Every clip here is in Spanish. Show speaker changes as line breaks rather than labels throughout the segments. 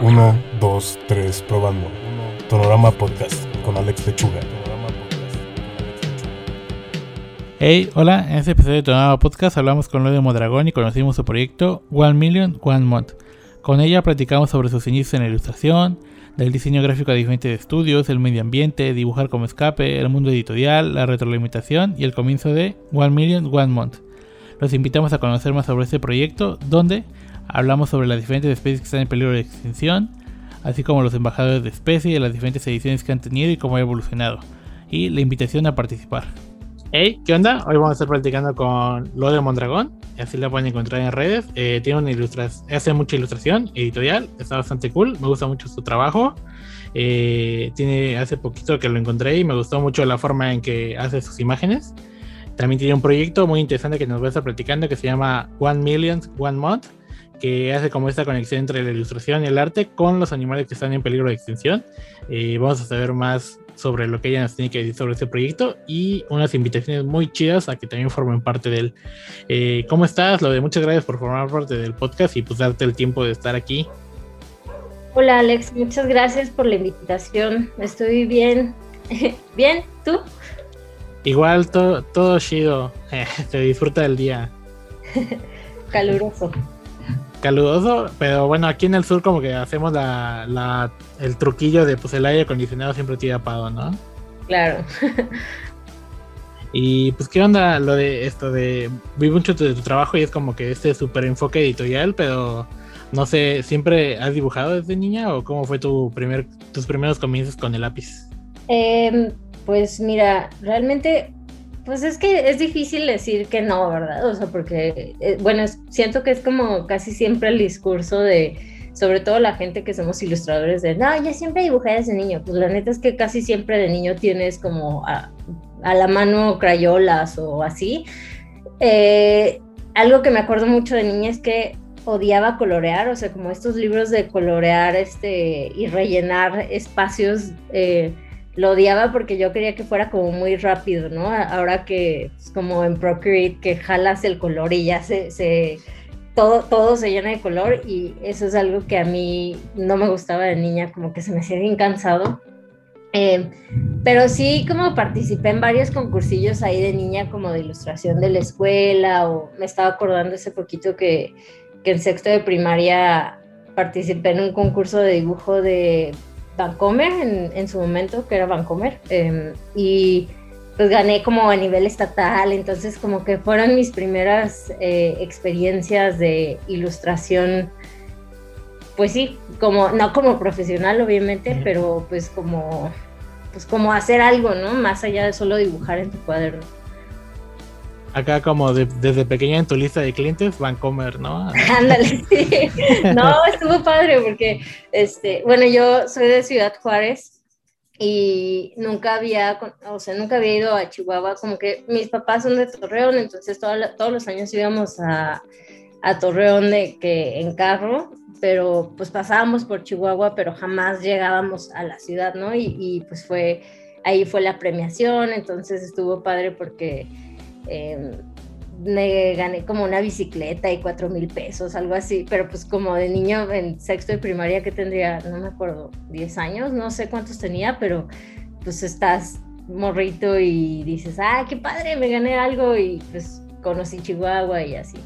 1, 2, 3, probando. Tonorama Podcast con Alex Lechuga.
Hey, hola, en este episodio de Tonorama Podcast hablamos con Lodio Modragón y conocimos su proyecto One Million One Month. Con ella platicamos sobre sus inicios en la ilustración, del diseño gráfico a diferentes estudios, el medio ambiente, dibujar como escape, el mundo editorial, la retroalimentación y el comienzo de One Million One Month. Los invitamos a conocer más sobre este proyecto, donde hablamos sobre las diferentes especies que están en peligro de extinción, así como los embajadores de especie, las diferentes ediciones que han tenido y cómo ha evolucionado, y la invitación a participar. Hey, ¿qué onda? Hoy vamos a estar practicando con Lo de Mondragón, así la pueden encontrar en redes. Eh, tiene una ilustración, hace mucha ilustración editorial, está bastante cool, me gusta mucho su trabajo. Eh, tiene hace poquito que lo encontré y me gustó mucho la forma en que hace sus imágenes. También tiene un proyecto muy interesante que nos va a estar platicando que se llama One Million One Month, que hace como esta conexión entre la ilustración y el arte con los animales que están en peligro de extinción. Eh, vamos a saber más sobre lo que ella nos tiene que decir sobre este proyecto y unas invitaciones muy chidas a que también formen parte de él. Eh, ¿Cómo estás? Lo de muchas gracias por formar parte del podcast y pues darte el tiempo de estar aquí.
Hola Alex, muchas gracias por la invitación. Estoy bien. ¿Bien? ¿Tú?
Igual, todo, todo chido. Se disfruta del día.
Caluroso
caluroso, pero bueno, aquí en el sur como que hacemos la, el truquillo de pues el aire acondicionado siempre tira apagado, ¿no?
Claro.
y pues qué onda lo de esto de vi mucho de tu trabajo y es como que este súper enfoque editorial, pero no sé, ¿siempre has dibujado desde niña o cómo fue tu primer, tus primeros comienzos con el lápiz?
Em, pues mira, realmente pues es que es difícil decir que no, ¿verdad? O sea, porque, eh, bueno, siento que es como casi siempre el discurso de, sobre todo la gente que somos ilustradores, de, no, yo siempre dibujé desde niño. Pues la neta es que casi siempre de niño tienes como a, la mano crayolas o así. Eh, algo que me acuerdo mucho de niña es que odiaba colorear, o sea, como estos libros de colorear este, y rellenar espacios. Eh, lo odiaba porque yo quería que fuera como muy rápido, ¿no? Ahora que es como en Procreate que jalas el color y ya se, se todo, todo se llena de color y eso es algo que a mí no me gustaba de niña, como que se me hacía bien cansado. Eh, pero sí como participé en varios concursillos ahí de niña como de ilustración de la escuela o me estaba acordando ese poquito que, que en sexto de primaria participé en un concurso de dibujo de Vancomer en, en su momento, que era Vancomer, em, y pues gané como a nivel estatal, entonces como que fueron mis primeras eh, experiencias de ilustración, pues sí, como, no como profesional obviamente, pero pues como, pues como hacer algo, ¿no? Más allá de solo dibujar en tu cuaderno
acá como desde pequeña en tu lista de clientes, Vancomer, ¿no?
Ándale, sí. No, estuvo padre porque, este, bueno, yo soy de Ciudad Juárez y nunca había, o sea, nunca había ido a Chihuahua, como que mis papás son de Torreón, entonces todos los años íbamos a, a Torreón de que en carro, pero pues pasábamos por Chihuahua, pero jamás llegábamos a la ciudad, ¿no? Y, y pues fue, ahí fue la premiación, entonces estuvo padre porque Em, me gané como una bicicleta y cuatro mil pesos, algo así, pero pues como de niño en sexto de primaria que tendría, no me acuerdo, 10 años, no sé cuántos tenía, pero pues estás morrito y dices, ah, qué padre, me gané algo y pues conocí Chihuahua y así.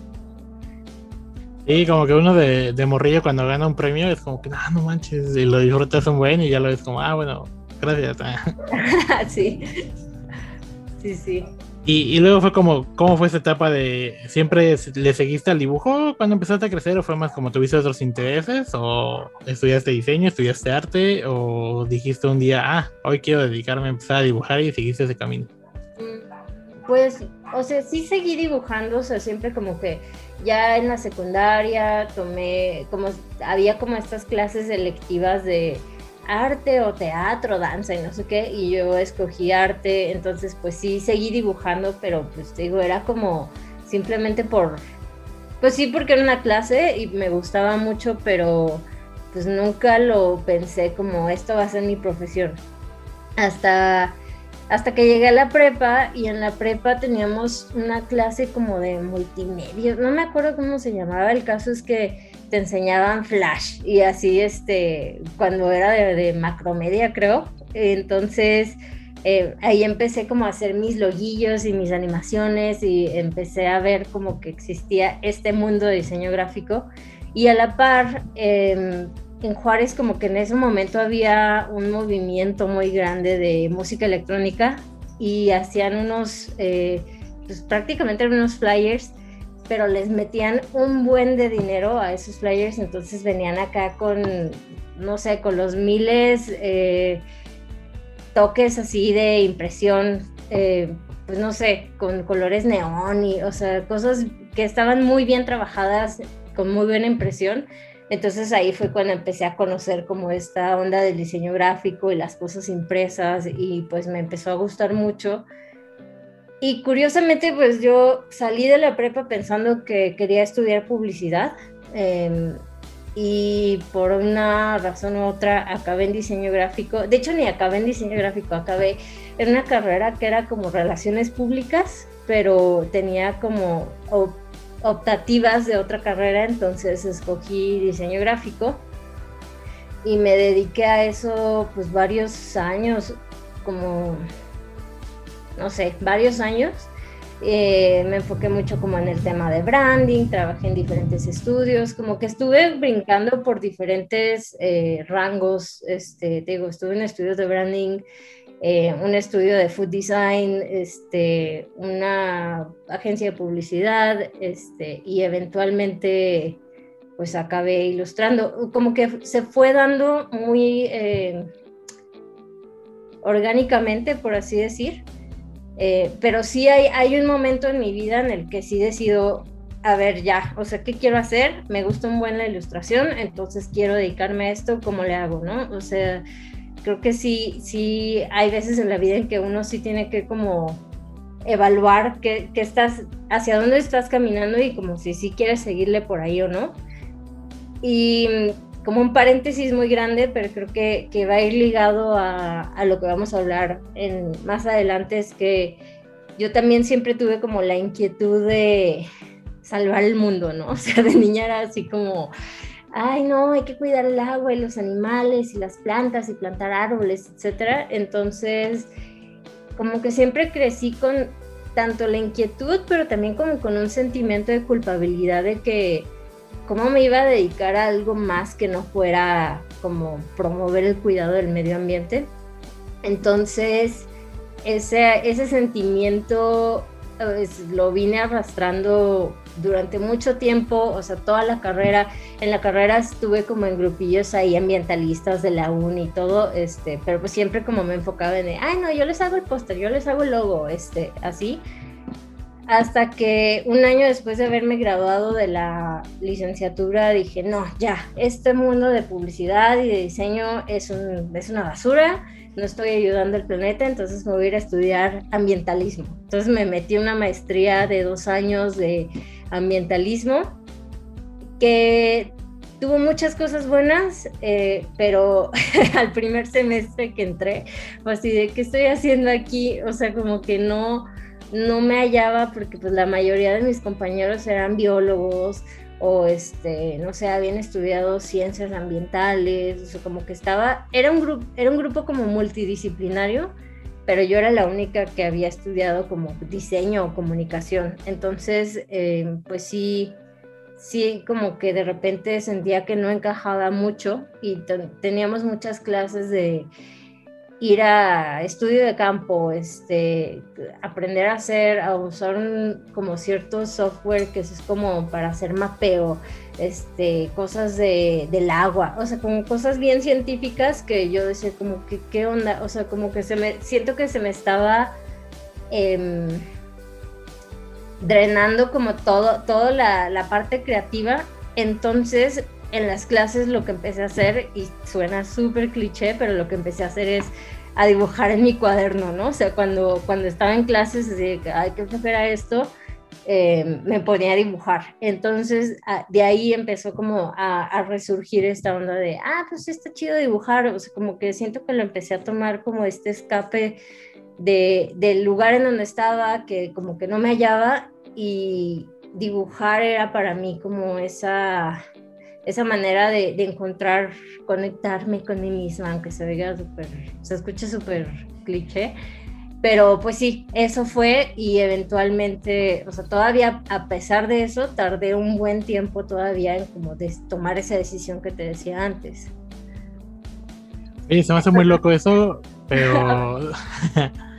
Sí, como que uno de, de morrillo cuando gana un premio es como que, ah, no manches, y lo disfrutas un buen y ya lo ves como, ah, bueno, gracias.
sí, sí, sí.
Y, luego fue como, ¿cómo fue esa etapa de siempre le seguiste al dibujo cuando empezaste a crecer o fue más como tuviste otros intereses o estudiaste diseño, estudiaste arte o dijiste un día, ah, hoy quiero dedicarme a empezar a dibujar y seguiste ese camino?
Mm, pues, o sea, sí seguí dibujando, o sea, siempre como que ya en la secundaria tomé, como había como estas clases selectivas de arte o teatro, danza y no sé qué, y yo escogí arte, entonces pues sí, seguí dibujando, pero pues digo, era como simplemente por, pues sí, porque era una clase y me gustaba mucho, pero pues nunca lo pensé como esto va a ser mi profesión. Hasta, hasta que llegué a la prepa y en la prepa teníamos una clase como de multimedia, no me acuerdo cómo se llamaba, el caso es que te enseñaban Flash y así, este, cuando era de, macromedia, creo. Entonces, eh, ahí empecé como a hacer mis loguillos y mis animaciones y empecé a ver como que existía este mundo de diseño gráfico. Y a la par, em, en Juárez como que en ese momento había un movimiento muy grande de música electrónica y hacían unos, eh, pues prácticamente unos flyers, pero les metían un buen de dinero a esos flyers, entonces venían acá con, no sé, con los miles... Eh, toques así de impresión, eh, pues no sé, con colores neón y, o sea, cosas que estaban muy bien trabajadas, con muy buena impresión. Entonces ahí fue cuando empecé a conocer como esta onda del diseño gráfico y las cosas impresas y pues me empezó a gustar mucho. Y curiosamente pues yo salí de la prepa pensando que quería estudiar publicidad. Em, y por una razón u otra acabé en diseño gráfico. De hecho, ni acabé en diseño gráfico, acabé en una carrera que era como relaciones públicas, pero tenía como optativas de otra carrera, entonces escogí diseño gráfico y me dediqué a eso pues varios años, como, no sé, varios años eh, me enfoqué mucho como en el tema de branding, trabajé en diferentes estudios, como que estuve brincando por diferentes eh, rangos, este, digo, estuve en estudios de branding, eh, un estudio de food design, este, una agencia de publicidad, este, y eventualmente pues acabé ilustrando, como que se fue dando muy orgánicamente, por así decir. Eh, pero sí hay, hay un momento en mi vida en el que sí decido, a ver, ya, o sea, ¿qué quiero hacer? Me gusta un buen la ilustración, entonces quiero dedicarme a esto, ¿cómo le hago, no? O sea, creo que sí, sí hay veces en la vida en que uno sí tiene que como evaluar qué, qué estás, hacia dónde estás caminando y como si sí quieres seguirle por ahí o no. Y como un paréntesis muy grande, pero creo que, que va a ir ligado a, a, lo que vamos a hablar en, más adelante, es que yo también siempre tuve como la inquietud de salvar el mundo, ¿no? O sea, de niña era así como, ay, no, hay que cuidar el agua y los animales y las plantas y plantar árboles, etcétera. Entonces, como que siempre crecí con tanto la inquietud, pero también como con un sentimiento de culpabilidad de que cómo me iba a dedicar a algo más que no fuera como promover el cuidado del medio ambiente. Entonces, ese, ese sentimiento pues, lo vine arrastrando durante mucho tiempo, o sea, toda la carrera. En la carrera estuve como en grupillos ahí ambientalistas de la uni y todo, este, pero pues siempre como me enfocaba en, ay, no, yo les hago el póster, yo les hago el logo, este, así hasta que un año después de haberme graduado de la licenciatura dije, no, ya, este mundo de publicidad y de diseño es, un, es una basura, no estoy ayudando al planeta, entonces me voy a ir a estudiar ambientalismo. Entonces me metí una maestría de dos años de ambientalismo que tuvo muchas cosas buenas, eh, pero al primer semestre que entré, fue así de, ¿qué estoy haciendo aquí? O sea, como que no no me hallaba porque pues la mayoría de mis compañeros eran biólogos o este, no sé, habían estudiado ciencias ambientales, o como que estaba, era un grupo, era un grupo como multidisciplinario, pero yo era la única que había estudiado como diseño o comunicación. Entonces, eh, pues sí, sí, como que de repente sentía que no encajaba mucho y teníamos muchas clases de ir a estudio de campo, este, aprender a hacer, a usar como cierto software que es como para hacer mapeo, este, cosas de, del agua, o sea, como cosas bien científicas que yo decía como que, ¿qué onda? O sea, como que se me, siento que se me estaba em, drenando como todo, toda la, la parte creativa, entonces en las clases lo que empecé a hacer, y suena súper cliché, pero lo que empecé a hacer es a dibujar en mi cuaderno, ¿no? O sea, cuando, cuando estaba en clases, que, ay, qué flojera esto, eh, me ponía a dibujar. Entonces, de ahí empezó como a, a, resurgir esta onda de, ah, pues está chido dibujar, o sea, como que siento que lo empecé a tomar como este escape de, del lugar en donde estaba, que como que no me hallaba, y dibujar era para mí como esa esa manera de, de, encontrar, conectarme con mí misma, aunque se vea súper, se escuche súper cliché, pero pues sí, eso fue y eventualmente, o sea, todavía a pesar de eso, tardé un buen tiempo todavía en como de tomar esa decisión que te decía antes.
Sí, se me hace muy loco eso, pero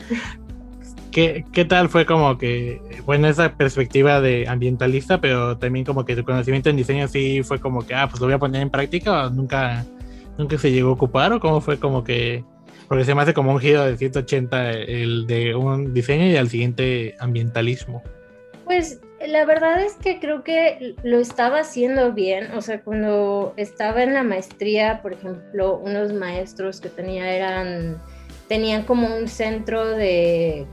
¿Qué, ¿Qué, tal fue como que, bueno, esa perspectiva de ambientalista, pero también como que tu conocimiento en diseño sí fue como que, ah, pues lo voy a poner en práctica o nunca, nunca se llegó a ocupar o cómo fue como que porque se me hace como un giro de 180 el de un diseño y al siguiente ambientalismo.
Pues la verdad es que creo que lo estaba haciendo bien. O sea, cuando estaba en la maestría, por ejemplo, unos maestros que tenía eran, tenían como un centro de,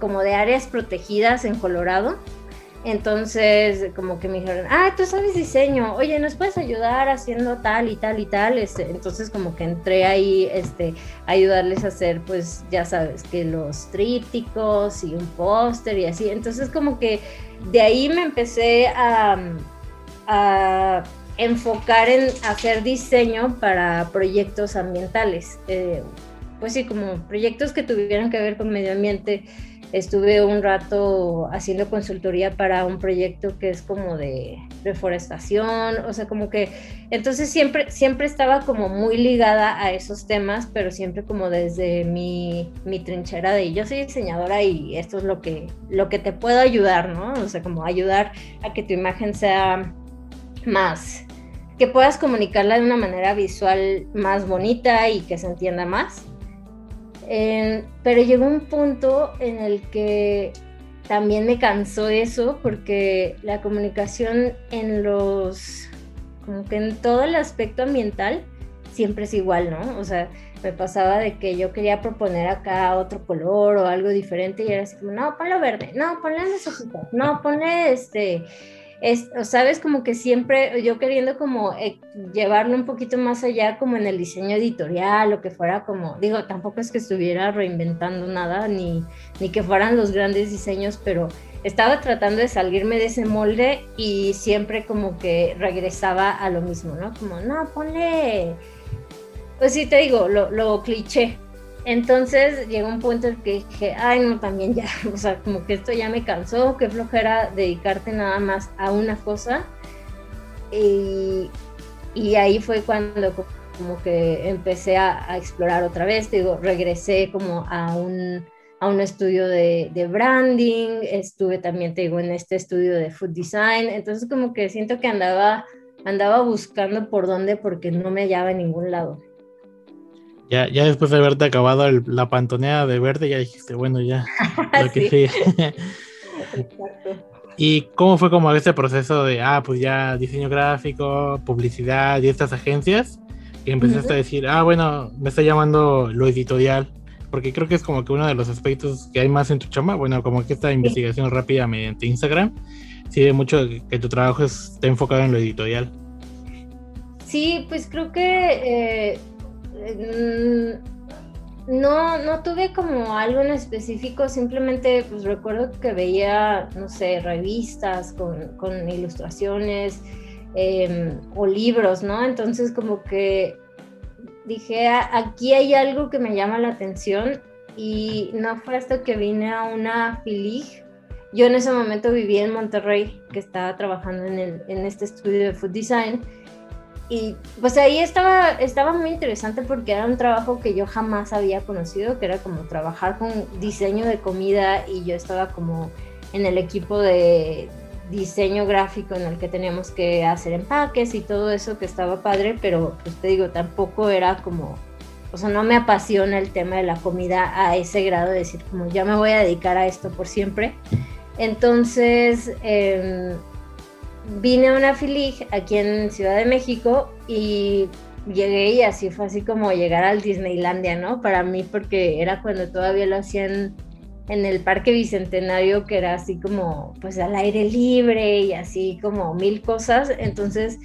como de áreas protegidas en Colorado entonces, como que me dijeron, ah, tú sabes diseño, oye, ¿nos puedes ayudar haciendo tal y tal y tal? Este, entonces, como que entré ahí este, a ayudarles a hacer, pues, ya sabes, que los trípticos y un póster y así. Entonces, como que de ahí me empecé a, enfocar en hacer diseño para proyectos ambientales. Eh, pues sí, como proyectos que tuvieran que ver con medio ambiente Estuve un rato haciendo consultoría para un proyecto que es como de reforestación, o sea, como que entonces siempre, siempre estaba como muy ligada a esos temas, pero siempre como desde mi, mi trinchera de yo soy diseñadora y esto es lo que, lo que te puedo ayudar, ¿no? O sea, como ayudar a que tu imagen sea más, que puedas comunicarla de una manera visual más bonita y que se entienda más pero llegó un punto en el que también me cansó eso porque la comunicación en los, como que en todo el aspecto ambiental siempre es igual, ¿no? O sea, me pasaba de que yo quería proponer acá otro color o algo diferente y era así como, no, ponlo verde, no, ponle hojitas, no, ponle este, es, sabes, como que siempre yo queriendo como eh, llevarlo un poquito más allá, como en el diseño editorial, o que fuera como, digo, tampoco es que estuviera reinventando nada, ni, ni que fueran los grandes diseños, pero estaba tratando de salirme de ese molde y siempre como que regresaba a lo mismo, ¿no? Como, no, ponle, pues sí te digo, lo, lo cliché, entonces llegó un punto en que dije, ay, no, también ya, o sea, como que esto ya me cansó, qué flojera dedicarte nada más a una cosa. Y, ahí fue cuando como que empecé a, explorar otra vez, digo, regresé como a un, a un estudio de, de, branding, estuve también, te digo, en este estudio de food design, entonces como que siento que andaba, andaba buscando por dónde porque no me hallaba en ningún lado.
Ya, ya después de haberte acabado la pantonea de verde, ya dijiste, bueno, ya, lo que sí. Exacto. ¿Y cómo fue como ese proceso de, ah, pues ya diseño gráfico, publicidad y estas agencias? Y empezaste a decir, ah, bueno, me está llamando lo editorial, porque creo que es como que uno de los aspectos que hay más en tu chamba, bueno, como que esta investigación rápida mediante Instagram, sí ve mucho que tu trabajo está enfocado en lo editorial.
Sí, pues creo que... Eh no, no tuve como algo en específico, simplemente pues recuerdo que veía, no sé, revistas con, ilustraciones em, o libros, ¿no? Entonces como que dije, ah, aquí hay algo que me llama la atención y no fue hasta que vine a una filig. Yo en ese momento vivía en Monterrey, que estaba trabajando en, en este estudio de food design y pues ahí estaba, estaba muy interesante porque era un trabajo que yo jamás había conocido, que era como trabajar con diseño de comida y yo estaba como en el equipo de diseño gráfico en el que teníamos que hacer empaques y todo eso que estaba padre, pero pues te digo, tampoco era como, o sea, no me apasiona el tema de la comida a ese grado de decir como ya me voy a dedicar a esto por siempre. Entonces, eh, vine a una filig aquí en Ciudad de México y llegué y así fue así como llegar al Disneylandia, ¿no? Para mí porque era cuando todavía lo hacían en el Parque Bicentenario, que era así como pues al aire libre y así como mil cosas. Entonces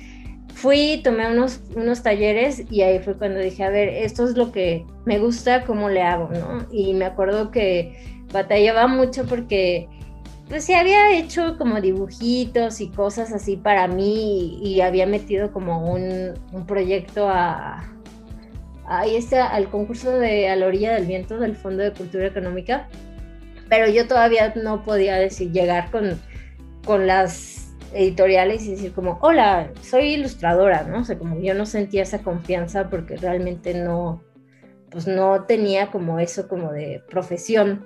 fui, tomé unos, unos talleres y ahí fue cuando dije, a ver, esto es lo que me gusta, ¿cómo le hago, no? Y me acuerdo que batallaba mucho porque pues sí había hecho como dibujitos y cosas así para mí y, había metido como un, proyecto a, ahí está, al concurso de A la orilla del viento del Fondo de Cultura Económica, pero yo todavía no podía decir, llegar con, con las editoriales y decir como, hola, soy ilustradora, ¿no? O sea, como yo no sentía esa confianza porque realmente no, pues no tenía como eso como de profesión.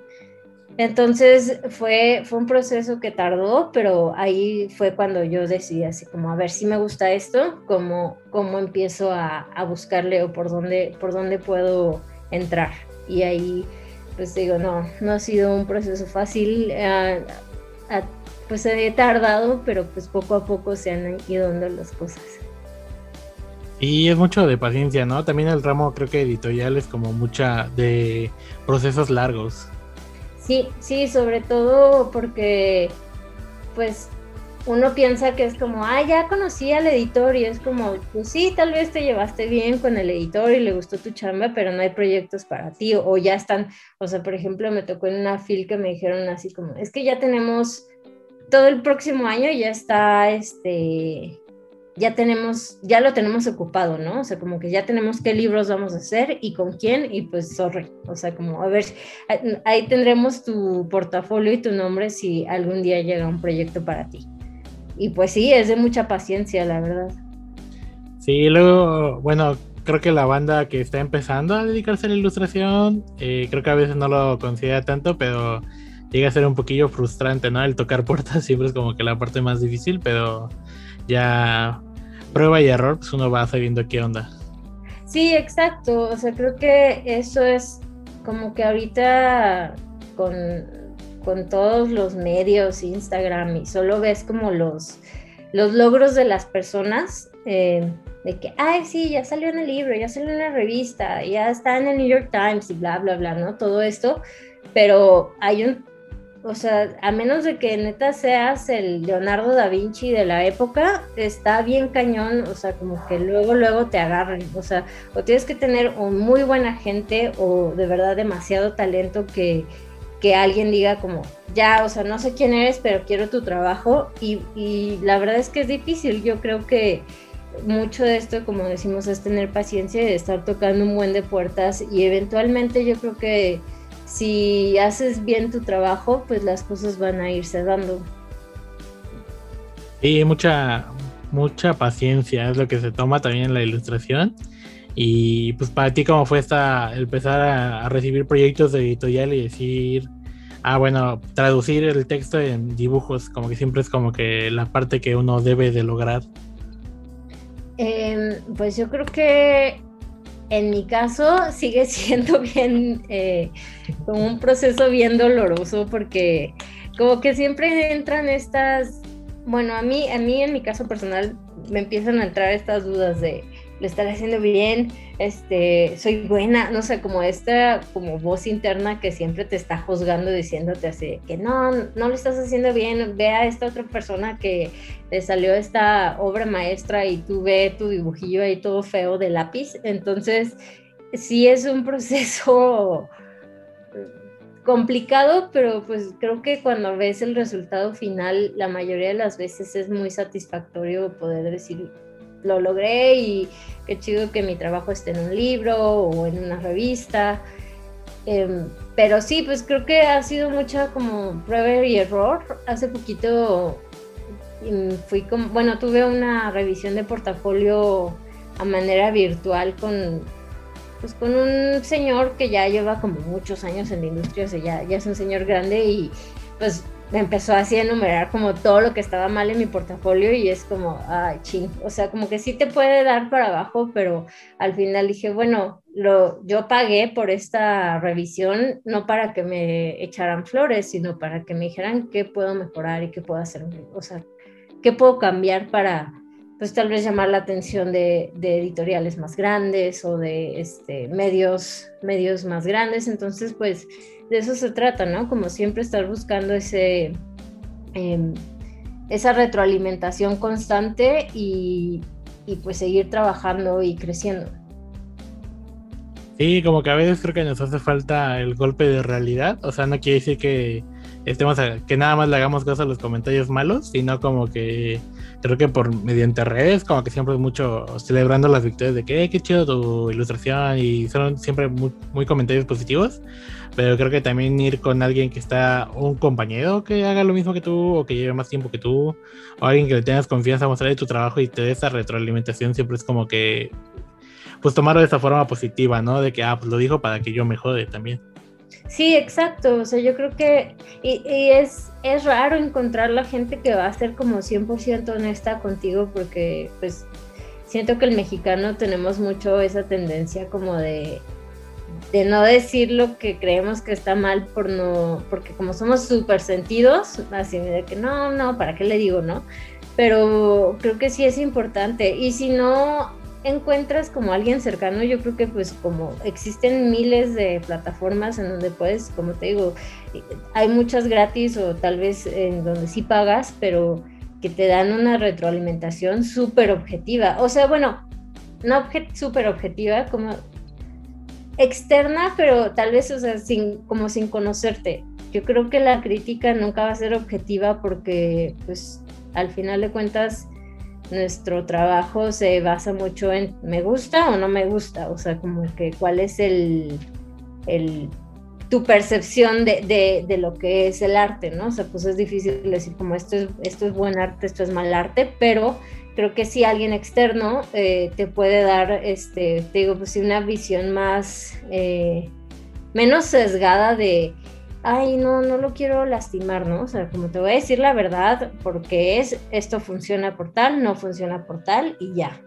Entonces fue, fue un proceso que tardó, pero ahí fue cuando yo decidí así como, a ver si me gusta esto, cómo, cómo empiezo a, buscarle o por dónde, por dónde puedo entrar. Y ahí, pues digo, no, no ha sido un proceso fácil. Eh, pues he tardado, pero pues poco a poco se han ido dando las cosas.
Y es mucho de paciencia, ¿no? También el ramo creo que editorial es como mucha de procesos largos.
Sí, sí, sobre todo porque pues uno piensa que es como, ah, ya conocí al editor y es como, pues sí, tal vez te llevaste bien con el editor y le gustó tu chamba, pero no hay proyectos para ti o, ya están, o sea, por ejemplo, me tocó en una fil que me dijeron así como, es que ya tenemos todo el próximo año ya está este ya tenemos, ya lo tenemos ocupado, ¿no? O sea, como que ya tenemos qué libros vamos a hacer y con quién, y pues sorry, o sea, como a ver, ahí tendremos tu portafolio y tu nombre si algún día llega un proyecto para ti. Y pues sí, es de mucha paciencia, la verdad.
Sí, luego, bueno, creo que la banda que está empezando a dedicarse a la ilustración, eh, creo que a veces no lo considera tanto, pero llega a ser un poquillo frustrante, ¿no? El tocar puertas siempre es como que la parte más difícil, pero ya prueba y error, pues uno va sabiendo qué onda.
Sí, exacto. O sea, creo que eso es como que ahorita con, con todos los medios, Instagram, y solo ves como los, los logros de las personas. Eh, de que, ay, sí, ya salió en el libro, ya salió en la revista, ya está en el New York Times y bla, bla, bla, ¿no? Todo esto, pero hay un o sea, a menos de que neta seas el Leonardo da Vinci de la época, está bien cañón, o sea, como que luego, luego te agarran, o sea, o tienes que tener un muy buena gente o de verdad demasiado talento que, que alguien diga como, ya, o sea, no sé quién eres, pero quiero tu trabajo y, y la verdad es que es difícil, yo creo que mucho de esto, como decimos, es tener paciencia y estar tocando un buen de puertas y eventualmente yo creo que si haces bien tu trabajo, pues las cosas van a irse dando.
Sí, mucha, mucha paciencia es lo que se toma también en la ilustración. Y pues para ti, ¿cómo fue esta empezar a, recibir proyectos de editorial y decir, ah, bueno, traducir el texto en dibujos, como que siempre es como que la parte que uno debe de lograr?
Em, pues yo creo que en mi caso sigue siendo bien, eh, como un proceso bien doloroso porque como que siempre entran estas, bueno, a mí, a mí en mi caso personal me empiezan a entrar estas dudas de, lo estaré haciendo bien, este, soy buena, no sé, como esta como voz interna que siempre te está juzgando diciéndote así que no, no lo estás haciendo bien, ve a esta otra persona que le salió esta obra maestra y tú ve tu dibujillo ahí todo feo de lápiz, entonces sí es un proceso complicado, pero pues creo que cuando ves el resultado final, la mayoría de las veces es muy satisfactorio poder decir, lo logré y qué chido que mi trabajo esté en un libro o en una revista. Em, pero sí, pues creo que ha sido mucha como prueba y error. Hace poquito mm, fui como, bueno, tuve una revisión de portafolio a manera virtual con, pues con un señor que ya lleva como muchos años en la industria, o sea, ya, ya es un señor grande y pues me empezó así a enumerar como todo lo que estaba mal en mi portafolio y es como, ay, ching, o sea, como que sí te puede dar para abajo, pero al final dije, bueno, lo, yo pagué por esta revisión no para que me echaran flores, sino para que me dijeran qué puedo mejorar y qué puedo hacer, o sea, qué puedo cambiar para, pues tal vez llamar la atención de, editoriales más grandes o de este, medios, medios más grandes, entonces pues de eso se trata, ¿no? Como siempre estar buscando ese, em, esa retroalimentación constante y, pues seguir trabajando y creciendo.
Sí, como que a veces creo que nos hace falta el golpe de realidad, o sea, no quiere decir que, estemos a, que nada más le hagamos caso a los comentarios malos, sino como que creo que por mediante redes, como que siempre es mucho celebrando las victorias de que qué chido tu ilustración y son siempre muy, muy, comentarios positivos. Pero creo que también ir con alguien que está, un compañero que haga lo mismo que tú o que lleve más tiempo que tú, o alguien que le tengas confianza mostrarle tu trabajo y te dé esa retroalimentación, siempre es como que, pues tomarlo de esa forma positiva, ¿no? De que, ah, pues lo dijo para que yo me jode también.
Sí, exacto. O sea, yo creo que y, es, es raro encontrar la gente que va a ser como 100% honesta contigo porque pues siento que el mexicano tenemos mucho esa tendencia como de, de no decir lo que creemos que está mal por no, porque como somos súper sentidos, así de que no, no, ¿para qué le digo, no? Pero creo que sí es importante. Y si no, encuentras como alguien cercano, yo creo que pues como existen miles de plataformas en donde puedes, como te digo, hay muchas gratis o tal vez en donde sí pagas, pero que te dan una retroalimentación súper objetiva. O sea, bueno, no súper objetiva, como externa, pero tal vez, o sea, sin, como sin conocerte. Yo creo que la crítica nunca va a ser objetiva porque, pues, al final de cuentas, nuestro trabajo se basa mucho en me gusta o no me gusta, o sea, como que cuál es el, el tu percepción de, de, lo que es el arte, ¿no? O sea, pues es difícil decir como esto es, esto es buen arte, esto es mal arte, pero creo que si alguien externo eh, te puede dar, este, te digo, pues una visión más, eh, menos sesgada de, ay, no, no lo quiero lastimar, ¿no? O sea, como te voy a decir la verdad, porque es, esto funciona por tal, no funciona por tal y ya.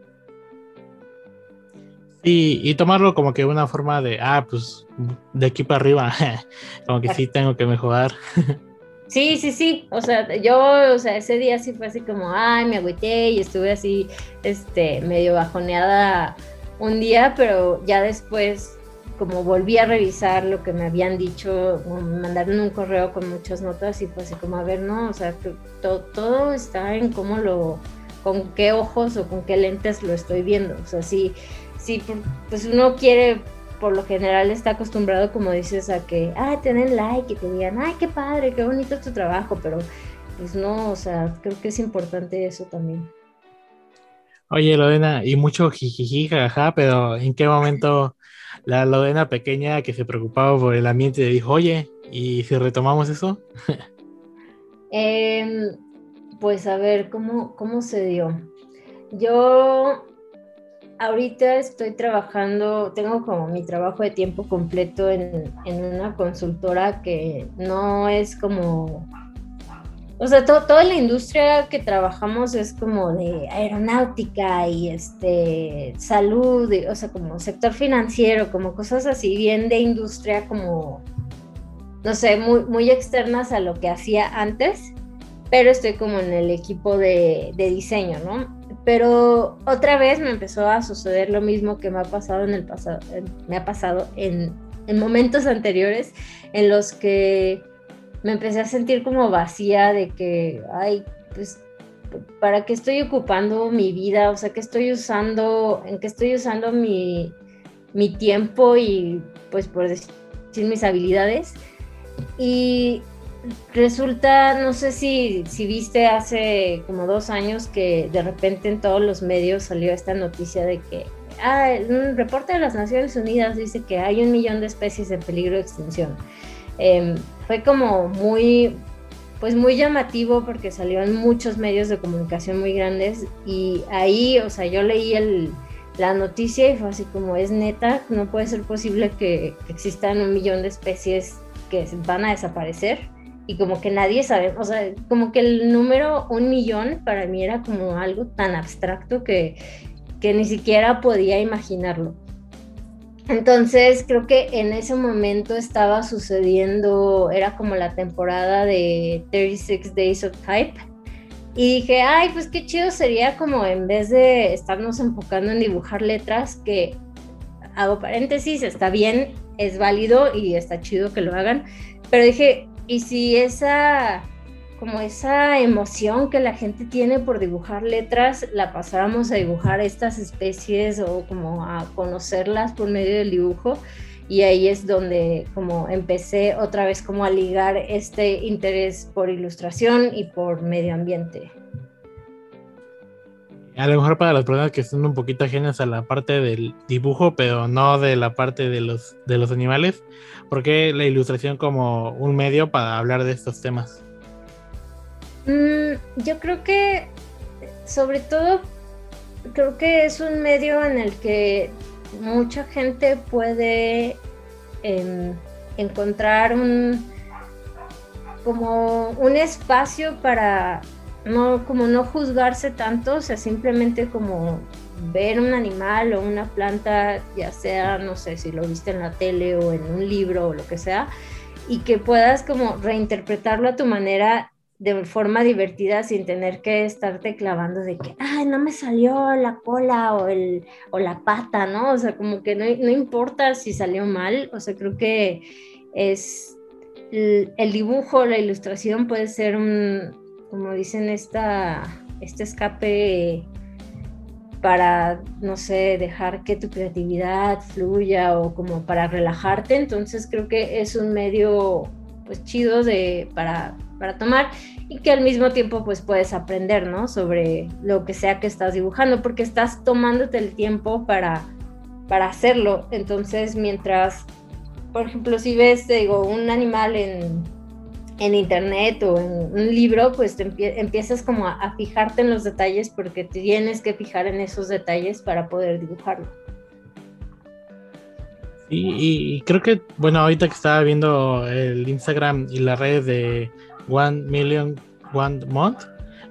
Sí, y tomarlo como que una forma de, ah, pues de aquí para arriba, como que sí tengo que mejorar.
Sí, sí, sí, o sea, yo, o sea, ese día sí fue así como, ay, me agüité y estuve así, este, medio bajoneada un día, pero ya después como volví a revisar lo que me habían dicho, me mandaron un correo con muchas notas y pues así como, a ver, no, o sea, todo está en cómo lo, con qué ojos o con qué lentes lo estoy viendo. O sea, sí, sí, pues uno quiere, por lo general está acostumbrado, como dices, a que, ah, tienen like y te digan, ay, qué padre, qué bonito tu trabajo, pero pues no, o sea, creo que es importante eso también.
Oye, Lorena, y mucho jijiji, jajaja, pero ¿en qué momento la Lorena pequeña que se preocupaba por el ambiente dijo, oye, ¿y si retomamos eso?
Em, pues a ver, ¿cómo, ¿cómo se dio? Yo ahorita estoy trabajando, tengo como mi trabajo de tiempo completo en, en una consultora que no es como o sea, toda la industria que trabajamos es como de aeronáutica y este salud, o sea, como sector financiero, como cosas así, bien de industria como, no sé, muy, muy externas a lo que hacía antes, pero estoy como en el equipo de, de diseño, ¿no? Pero otra vez me empezó a suceder lo mismo que me ha pasado en el pasado, me ha pasado en, en momentos anteriores en los que me empecé a sentir como vacía de que, ay, pues, ¿para qué estoy ocupando mi vida? O sea, ¿qué estoy usando? ¿En qué estoy usando mi, mi tiempo y, pues, por decir mis habilidades? Y resulta, no sé si, si viste hace como dos años que de repente en todos los medios salió esta noticia de que ah, un reporte de las Naciones Unidas dice que hay un millón de especies en peligro de extinción. Em, fue como muy, pues muy llamativo porque salió en muchos medios de comunicación muy grandes y ahí, o sea, yo leí la noticia y fue así como es neta, no puede ser posible que existan un millón de especies que van a desaparecer y como que nadie sabe, o sea, como que el número un millón para mí era como algo tan abstracto que, que ni siquiera podía imaginarlo. Entonces creo que en ese momento estaba sucediendo, era como la temporada de 36 Days of Type. Y dije, ay, pues qué chido sería como en vez de estarnos enfocando en dibujar letras, que hago paréntesis, está bien, es válido y está chido que lo hagan. Pero dije, ¿y si esa como esa emoción que la gente tiene por dibujar letras, la pasáramos a dibujar estas especies o como a conocerlas por medio del dibujo. y ahí es donde como empecé otra vez como a ligar este interés por ilustración y por medio ambiente.
A lo mejor para las personas que están un poquito ajenas a la parte del dibujo, pero no de la parte de los, de los animales, ¿por qué la ilustración como un medio para hablar de estos temas?
Mm, yo creo que, sobre todo, creo que es un medio en el que mucha gente puede em, encontrar un como un espacio para no como no juzgarse tanto, o sea, simplemente como ver un animal o una planta, ya sea, no sé, si lo viste en la tele o en un libro o lo que sea, y que puedas como reinterpretarlo a tu manera de forma divertida sin tener que estarte clavando de que, ay, no me salió la cola o, el, o la pata, ¿no? O sea, como que no, no importa si salió mal, o sea, creo que es el, el dibujo, la ilustración puede ser un, como dicen, esta, este escape para, no sé, dejar que tu creatividad fluya o como para relajarte. Entonces creo que es un medio pues chido de, para, para tomar y que al mismo tiempo pues puedes aprender, ¿no? Sobre lo que sea que estás dibujando, porque estás tomándote el tiempo para, para hacerlo. Entonces, mientras, por ejemplo, si ves, digo, un animal en, en internet o en un libro, pues empiezas como a, fijarte en los detalles porque tienes que fijar en esos detalles para poder dibujarlo.
Y, y, creo que, bueno, ahorita que estaba viendo el Instagram y las redes de One Million One Month,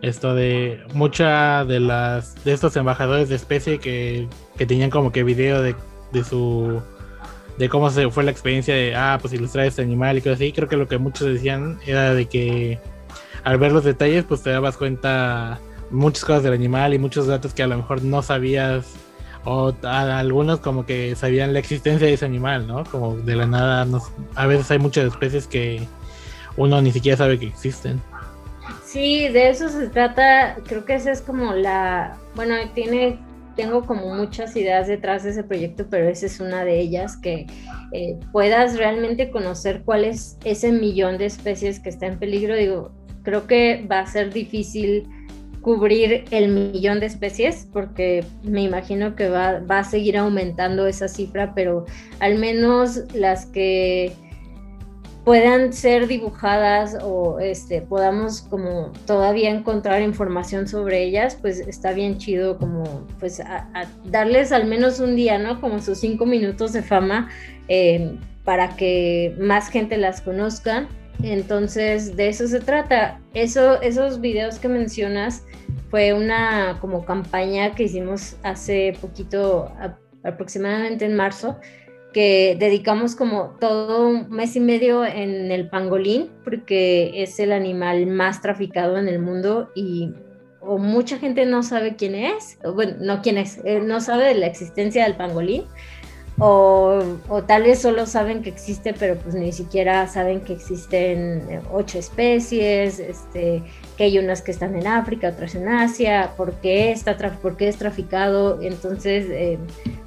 esto de muchas de las de estos embajadores de especie que, que tenían como que video de, de, su de cómo se fue la experiencia de ah pues ilustrar este animal y cosas así creo que lo que muchos decían era de que al ver los detalles pues te dabas cuenta muchas cosas del animal y muchos datos que a lo mejor no sabías o a, algunos como que sabían la existencia de ese animal, ¿no? Como de la nada, a veces hay muchas especies que uno ni siquiera sabe que existen.
Sí, de eso se trata, creo que esa es como la, bueno, tiene, tengo como muchas ideas detrás de ese proyecto, pero esa es una de ellas, que eh, puedas realmente conocer cuál es ese millón de especies que está en peligro. Digo, creo que va a ser difícil cubrir el millón de especies, porque me imagino que va, va, a seguir aumentando esa cifra, pero al menos las que puedan ser dibujadas o este, podamos como todavía encontrar información sobre ellas, pues está bien chido como pues darles al menos un día, ¿no? Como sus cinco minutos de fama eh, para que más gente las conozca entonces, de eso se trata. Eso, esos videos que mencionas fue una como campaña que hicimos hace poquito, aproximadamente en marzo, que dedicamos como todo un mes y medio en el pangolín, porque es el animal más traficado en el mundo y o mucha gente no sabe quién es, bueno, no quién es, eh, no sabe de la existencia del pangolín, o, o, tal vez solo saben que existe, pero pues ni siquiera saben que existen eh, ocho especies, este, que hay unas que están en África, otras en Asia, por qué, está por qué es traficado. Entonces, eh,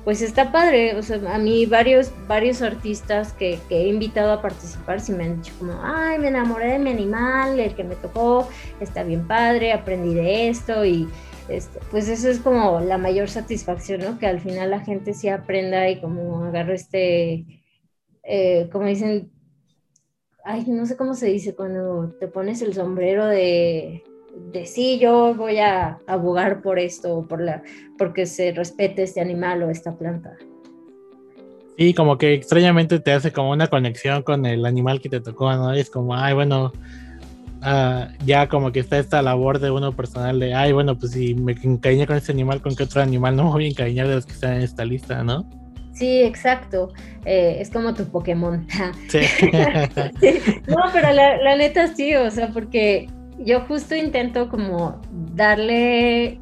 pues está padre. O sea, a mí varios, varios artistas que, que, he invitado a participar sí me han dicho como, ay, me enamoré de mi animal, el que me tocó, está bien padre, aprendí de esto y este, pues eso es como la mayor satisfacción, ¿no? Que al final la gente sí aprenda y como agarre este, eh, como dicen, ay, no sé cómo se dice, cuando te pones el sombrero de, de sí, yo voy a abogar por esto, por la, porque se respete este animal o esta planta.
Sí, como que extrañamente te hace como una conexión con el animal que te tocó, ¿no? es como, ay, bueno, uh, ya como que está esta labor de uno personal de, ay, bueno, pues si me encariñé con este animal, ¿con qué otro animal no me voy a encariñar de los que están en esta lista, no?
Sí, exacto. Eh, es como tu Pokémon. Sí. sí. No, pero la, la, neta sí, o sea, porque yo justo intento como darle,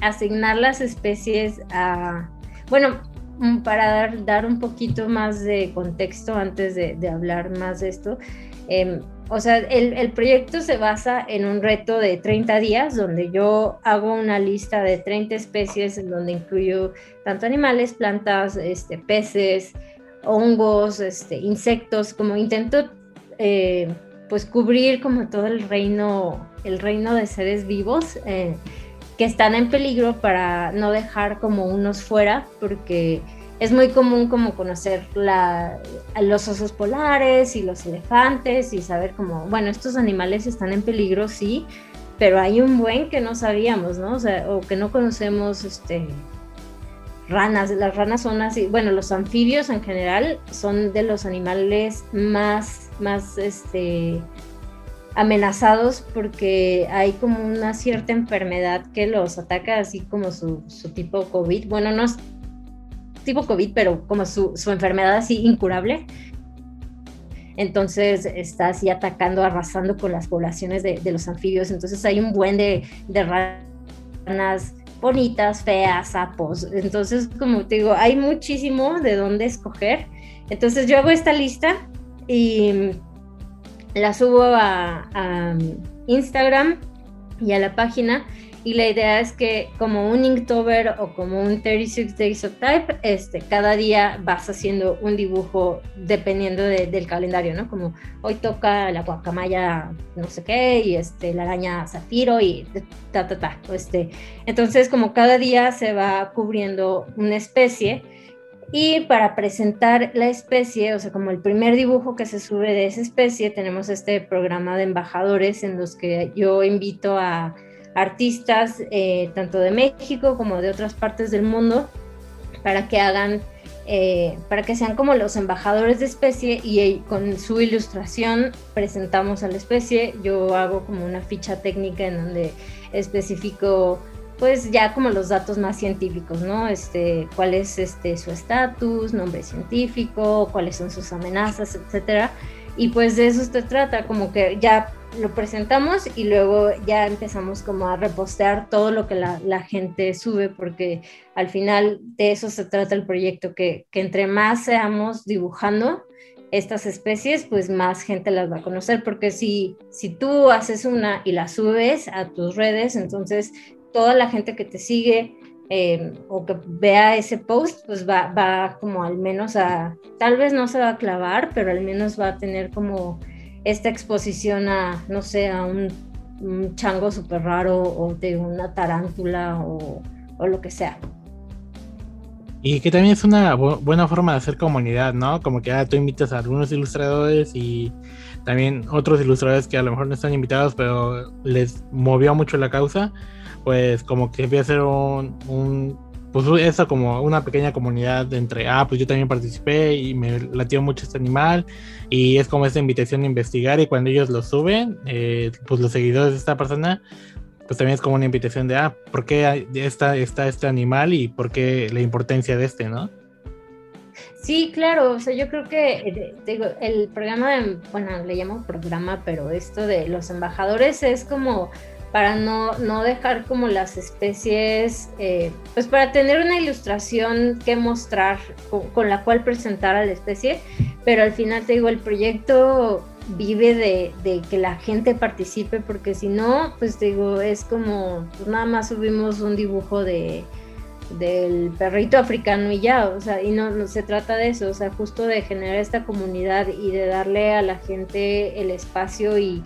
asignar las especies a, bueno, mm, para dar, dar un poquito más de contexto antes de, de hablar más de esto. Eh, o sea, el, el, proyecto se basa en un reto de 30 días donde yo hago una lista de 30 especies en donde incluyo tanto animales, plantas, este, peces hongos, este, insectos, como intento eh, pues cubrir como todo el reino, el reino de seres vivos eh, que están en peligro para no dejar como unos fuera, porque es muy común como conocer la, los osos polares y los elefantes y saber como, bueno, estos animales están en peligro, sí, pero hay un buen que no sabíamos, ¿no? O, sea, o que no conocemos, este, ranas. Las ranas son así, bueno, los anfibios en general son de los animales más, más, este, amenazados porque hay como una cierta enfermedad que los ataca, así como su, su tipo COVID. Bueno, no es tipo COVID, pero como su, su enfermedad así incurable. Entonces está así atacando, arrasando con las poblaciones de, de los anfibios. Entonces hay un buen de, de ranas bonitas, feas, sapos. Entonces, como te digo, hay muchísimo de dónde escoger. Entonces yo hago esta lista y la subo a, Instagram y a la página y la idea es que como un Inktober o como un 36 Days of Type, este, cada día vas haciendo un dibujo dependiendo del calendario, ¿no? Como hoy toca la guacamaya no sé qué y este, la araña zafiro y ta, ta, ta. Este, entonces como cada día se va cubriendo una especie y para presentar la especie, o sea, como el primer dibujo que se sube de esa especie, tenemos este programa de embajadores en los que yo invito a artistas eh, tanto de México como de otras partes del mundo para que hagan, eh, para que sean como los embajadores de especie y con su ilustración presentamos a la especie. Yo hago como una ficha técnica en donde especifico pues ya como los datos más científicos, ¿no? Este, cuál es este, su estatus, nombre científico, cuáles son sus amenazas, etcétera. Y pues de eso se trata, como que ya lo presentamos y luego ya empezamos como a repostear todo lo que la, gente sube, porque al final de eso se trata el proyecto, que, que entre más seamos dibujando, estas especies, pues más gente las va a conocer, porque si, si tú haces una y la subes a tus redes, entonces toda la gente que te sigue eh, o que vea ese post, pues va, va como al menos a, tal vez no se va a clavar, pero al menos va a tener como esta exposición a, no sé, a un, chango súper raro o de una tarántula o, lo que sea.
Y que también es una buena forma de hacer comunidad, ¿no? Como que ah, tú invitas a algunos ilustradores y también otros ilustradores que a lo mejor no están invitados, pero les movió mucho la causa pues como que voy a ser un, pues eso como una pequeña comunidad entre, ah, pues yo también participé y me latió mucho este animal y es como esta invitación a investigar y cuando ellos lo suben, eh, pues los seguidores de esta persona, pues también es como una invitación de, ah, ¿por qué está, está este animal y por qué la importancia de este, no?
Sí, claro, o sea, yo creo que eh, el programa, bueno, le llamo programa, pero esto de los embajadores es como para no, no dejar como las especies, eh, pues para tener una ilustración que mostrar con, la cual presentar a la especie, pero al final te digo, el proyecto vive de, de que la gente participe, porque si no, pues te digo, es como, pues nada más subimos un dibujo de del perrito africano y ya, o sea, y no, no se trata de eso, o sea, justo de generar esta comunidad y de darle a la gente el espacio y,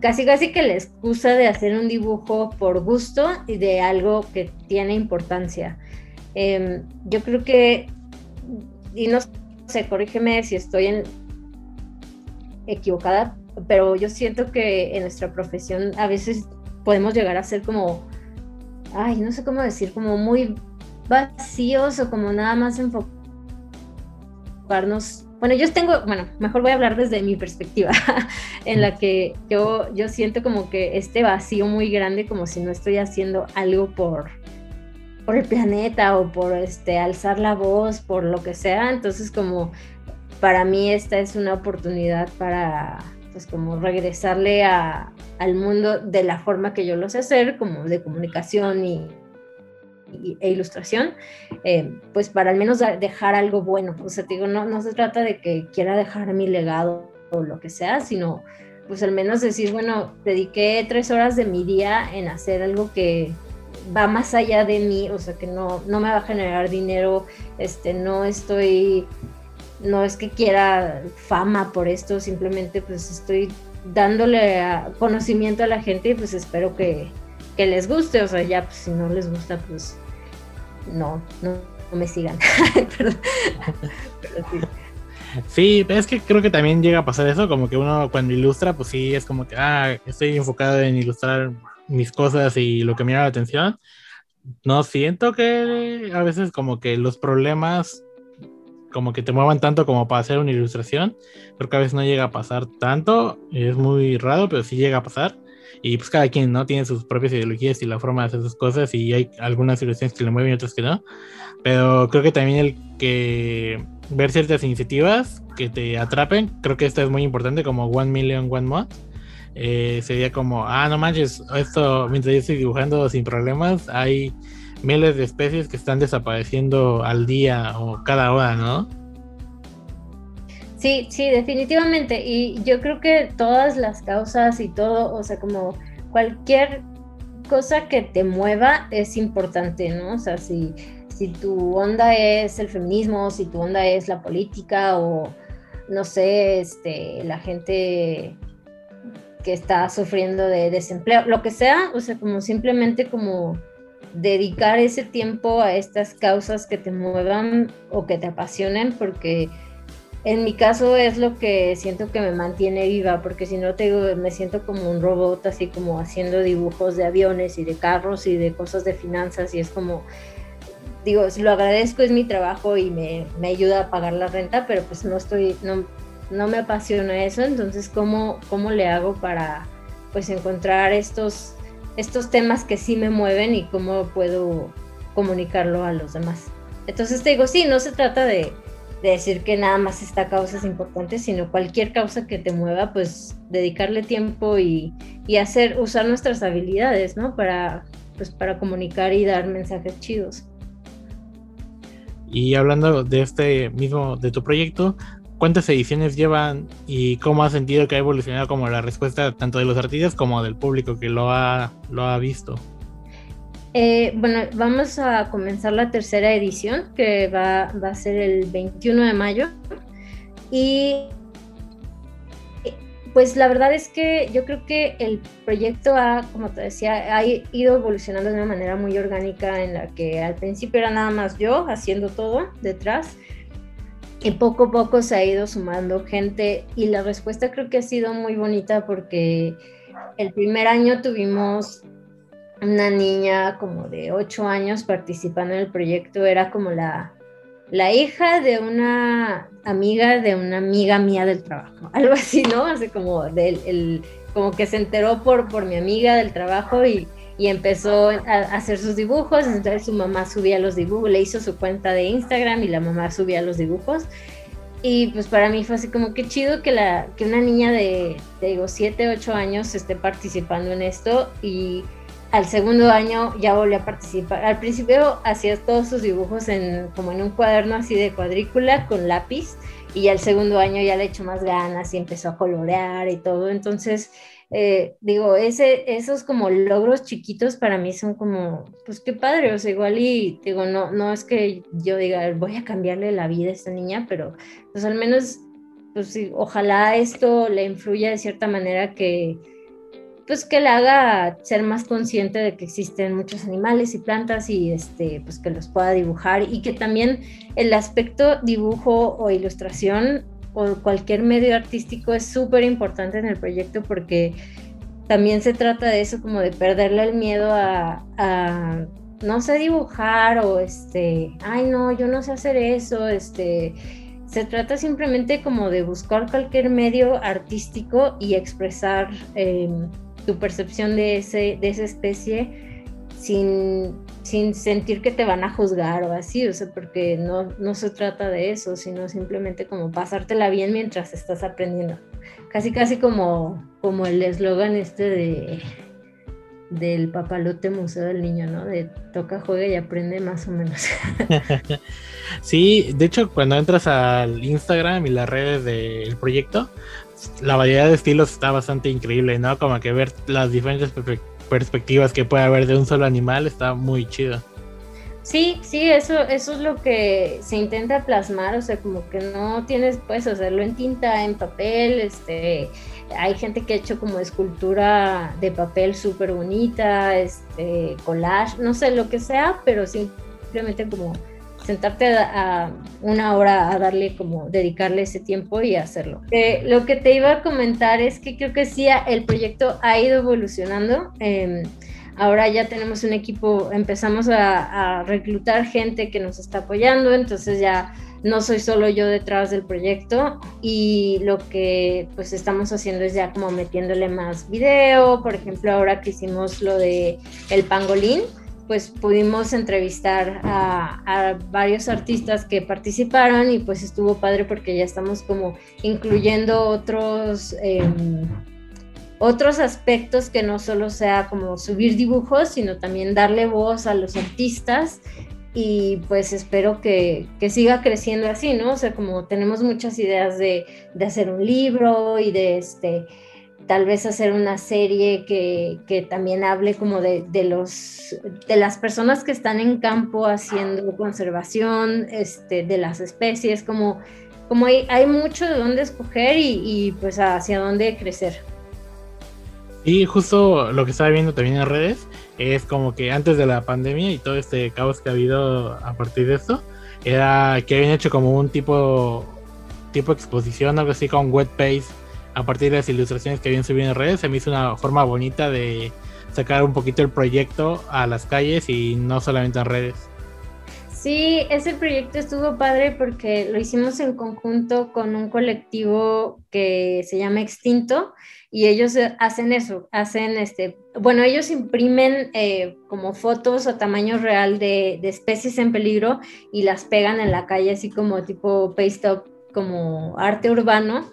casi casi que la excusa de hacer un dibujo por gusto y de algo que tiene importancia. Em, yo creo que, y no sé, corrígeme si estoy en, equivocada, pero yo siento que en nuestra profesión a veces podemos llegar a ser como, ay, no sé cómo decir, como muy vacíos o como nada más enfocarnos bueno, yo tengo, bueno, mejor voy a hablar desde mi perspectiva, en la que yo, yo siento como que este vacío muy grande, como si no estoy haciendo algo por, por el planeta o por este, alzar la voz, por lo que sea. Entonces, como para mí esta es una oportunidad para, pues, como regresarle a, al mundo de la forma que yo lo sé hacer, como de comunicación y, e ilustración, eh, pues para al menos dejar algo bueno. O sea, digo, no, no se trata de que quiera dejar mi legado o lo que sea, sino pues al menos decir, bueno, dediqué tres horas de mi día en hacer algo que va más allá de mí, o sea, que no, no me va a generar dinero, este, no estoy no es que quiera fama por esto, simplemente pues estoy dándole conocimiento a la gente y pues espero que, les guste, o sea, ya pues si no les gusta pues no, no, me sigan.
sí. es que creo que también llega a pasar eso, como que uno cuando ilustra, pues sí, es como que, ah, estoy enfocado en ilustrar mis cosas y lo que me llama la atención. No siento que a veces como que los problemas como que te muevan tanto como para hacer una ilustración. Creo que a veces no llega a pasar tanto, es muy raro, pero sí llega a pasar. Y pues cada quien, ¿no? Tiene sus propias ideologías y la forma de hacer sus cosas y hay algunas ilustraciones que le mueven y otras que no. Pero creo que también el que ver ciertas iniciativas que te atrapen, creo que esto es muy importante como One Million One Mod. Eh, sería como, ah, no manches, esto mientras yo estoy dibujando sin problemas, hay miles de especies que están desapareciendo al día o cada hora, ¿no?
Sí, sí, definitivamente. Y yo creo que todas las causas y todo, o sea, como cualquier cosa que te mueva es importante, ¿no? O sea, si, si tu onda es el feminismo, si tu onda es la política o, no sé, este, la gente que está sufriendo de desempleo, lo que sea, o sea, como simplemente como dedicar ese tiempo a estas causas que te muevan o que te apasionen, porque en mi caso es lo que siento que me mantiene viva, porque si no te me siento como un robot, así como haciendo dibujos de aviones y de carros y de cosas de finanzas, y es como, digo, lo agradezco, es mi trabajo y me, me ayuda a pagar la renta, pero pues no estoy, no, no me apasiona eso, entonces, ¿cómo, cómo le hago para pues encontrar estos estos temas que sí me mueven y cómo puedo comunicarlo a los demás. Entonces te digo, sí, no se trata de, decir que nada más esta causa es importante, sino cualquier causa que te mueva, pues dedicarle tiempo y, hacer, usar nuestras habilidades, ¿no? Para, pues, para comunicar y dar mensajes chidos.
Y hablando de este mismo, de tu proyecto, cuántas ediciones llevan y cómo has sentido que ha evolucionado como la respuesta tanto de los artistas como del público que lo ha, lo ha visto.
Eh, bueno, vamos a comenzar la tercera edición que va, a ser el 21 de mayo. Y pues la verdad es que yo creo que el proyecto ha, como te decía, ha ido evolucionando de una manera muy orgánica en la que al principio era nada más yo haciendo todo detrás y poco a poco se ha ido sumando gente y la respuesta creo que ha sido muy bonita porque el primer año tuvimos una niña como de 8 años participando en el proyecto, era como la, la hija de una amiga de una amiga mía del trabajo, algo así, ¿no? Así como, el, como que se enteró por, por mi amiga del trabajo y y empezó a hacer sus dibujos, entonces su mamá subía los dibujos, le hizo su cuenta de Instagram y la mamá subía los dibujos. Y pues para mí fue así como que chido que, la, que una niña de, digo, 7, 8 años esté participando en esto y al segundo año ya volvió a participar. Al principio hacía todos sus dibujos en, como en un cuaderno así de cuadrícula con lápiz y al segundo año ya le echó más ganas y empezó a colorear y todo. Entonces eh, digo, ese, esos como logros chiquitos para mí son como, pues qué padre, o sea, igual y digo, no, no es que yo diga, voy a cambiarle la vida a esta niña, pero pues al menos, pues ojalá esto le influya de cierta manera que, pues que le haga ser más consciente de que existen muchos animales y plantas y este, pues que los pueda dibujar y que también el aspecto dibujo o ilustración o cualquier medio artístico es súper importante en el proyecto porque también se trata de eso, como de perderle el miedo a, no sé dibujar o este, ay no, yo no sé hacer eso, este, se trata simplemente como de buscar cualquier medio artístico y expresar em, tu percepción de, ese, de esa especie sin sin sentir que te van a juzgar o así, o sea, porque no, no se trata de eso, sino simplemente como pasártela bien mientras estás aprendiendo. Casi, casi como, como el eslogan este de del papalote museo del niño, ¿no? De toca, juega y aprende más o menos.
sí, de hecho, cuando entras al Instagram y las redes del proyecto, la variedad de estilos está bastante increíble, ¿no? Como que ver las diferentes perspectivas que puede haber de un solo animal está muy chido.
Sí, sí, eso, eso es lo que se intenta plasmar, o sea, como que no tienes, puedes hacerlo en tinta, en papel, este, hay gente que ha hecho como escultura de papel súper bonita, este, collage, no sé, lo que sea, pero simplemente como sentarte a, una hora a darle como dedicarle ese tiempo y hacerlo. Eh, lo que te iba a comentar es que creo que sí, el proyecto ha ido evolucionando. Em, ahora ya tenemos un equipo, empezamos a, reclutar gente que nos está apoyando, entonces ya no soy solo yo detrás del proyecto y lo que pues estamos haciendo es ya como metiéndole más video, por ejemplo ahora que hicimos lo de el pangolín, pues pudimos entrevistar a, varios artistas que participaron y pues estuvo padre porque ya estamos como incluyendo otros... Em, otros aspectos que no solo sea como subir dibujos, sino también darle voz a los artistas y pues espero que, siga creciendo así, ¿no? O sea, como tenemos muchas ideas de, hacer un libro y de este tal vez hacer una serie que, también hable como de, los de las personas que están en campo haciendo conservación este, de las especies, como, como hay, hay mucho de dónde escoger y, y pues hacia dónde crecer.
Y justo lo que estaba viendo también en redes es como que antes de la pandemia y todo este caos que ha habido a partir de esto, era que habían hecho como un tipo tipo exposición, algo así con web page a partir de las ilustraciones que habían subido en redes. Se me hizo una forma bonita de sacar un poquito el proyecto a las calles y no solamente en redes.
Sí, ese proyecto estuvo padre porque lo hicimos en conjunto con un colectivo que se llama Extinto y ellos hacen eso, hacen este, bueno, ellos imprimen eh, como fotos a tamaño real de, de, especies en peligro y las pegan en la calle así como tipo paste up, como arte urbano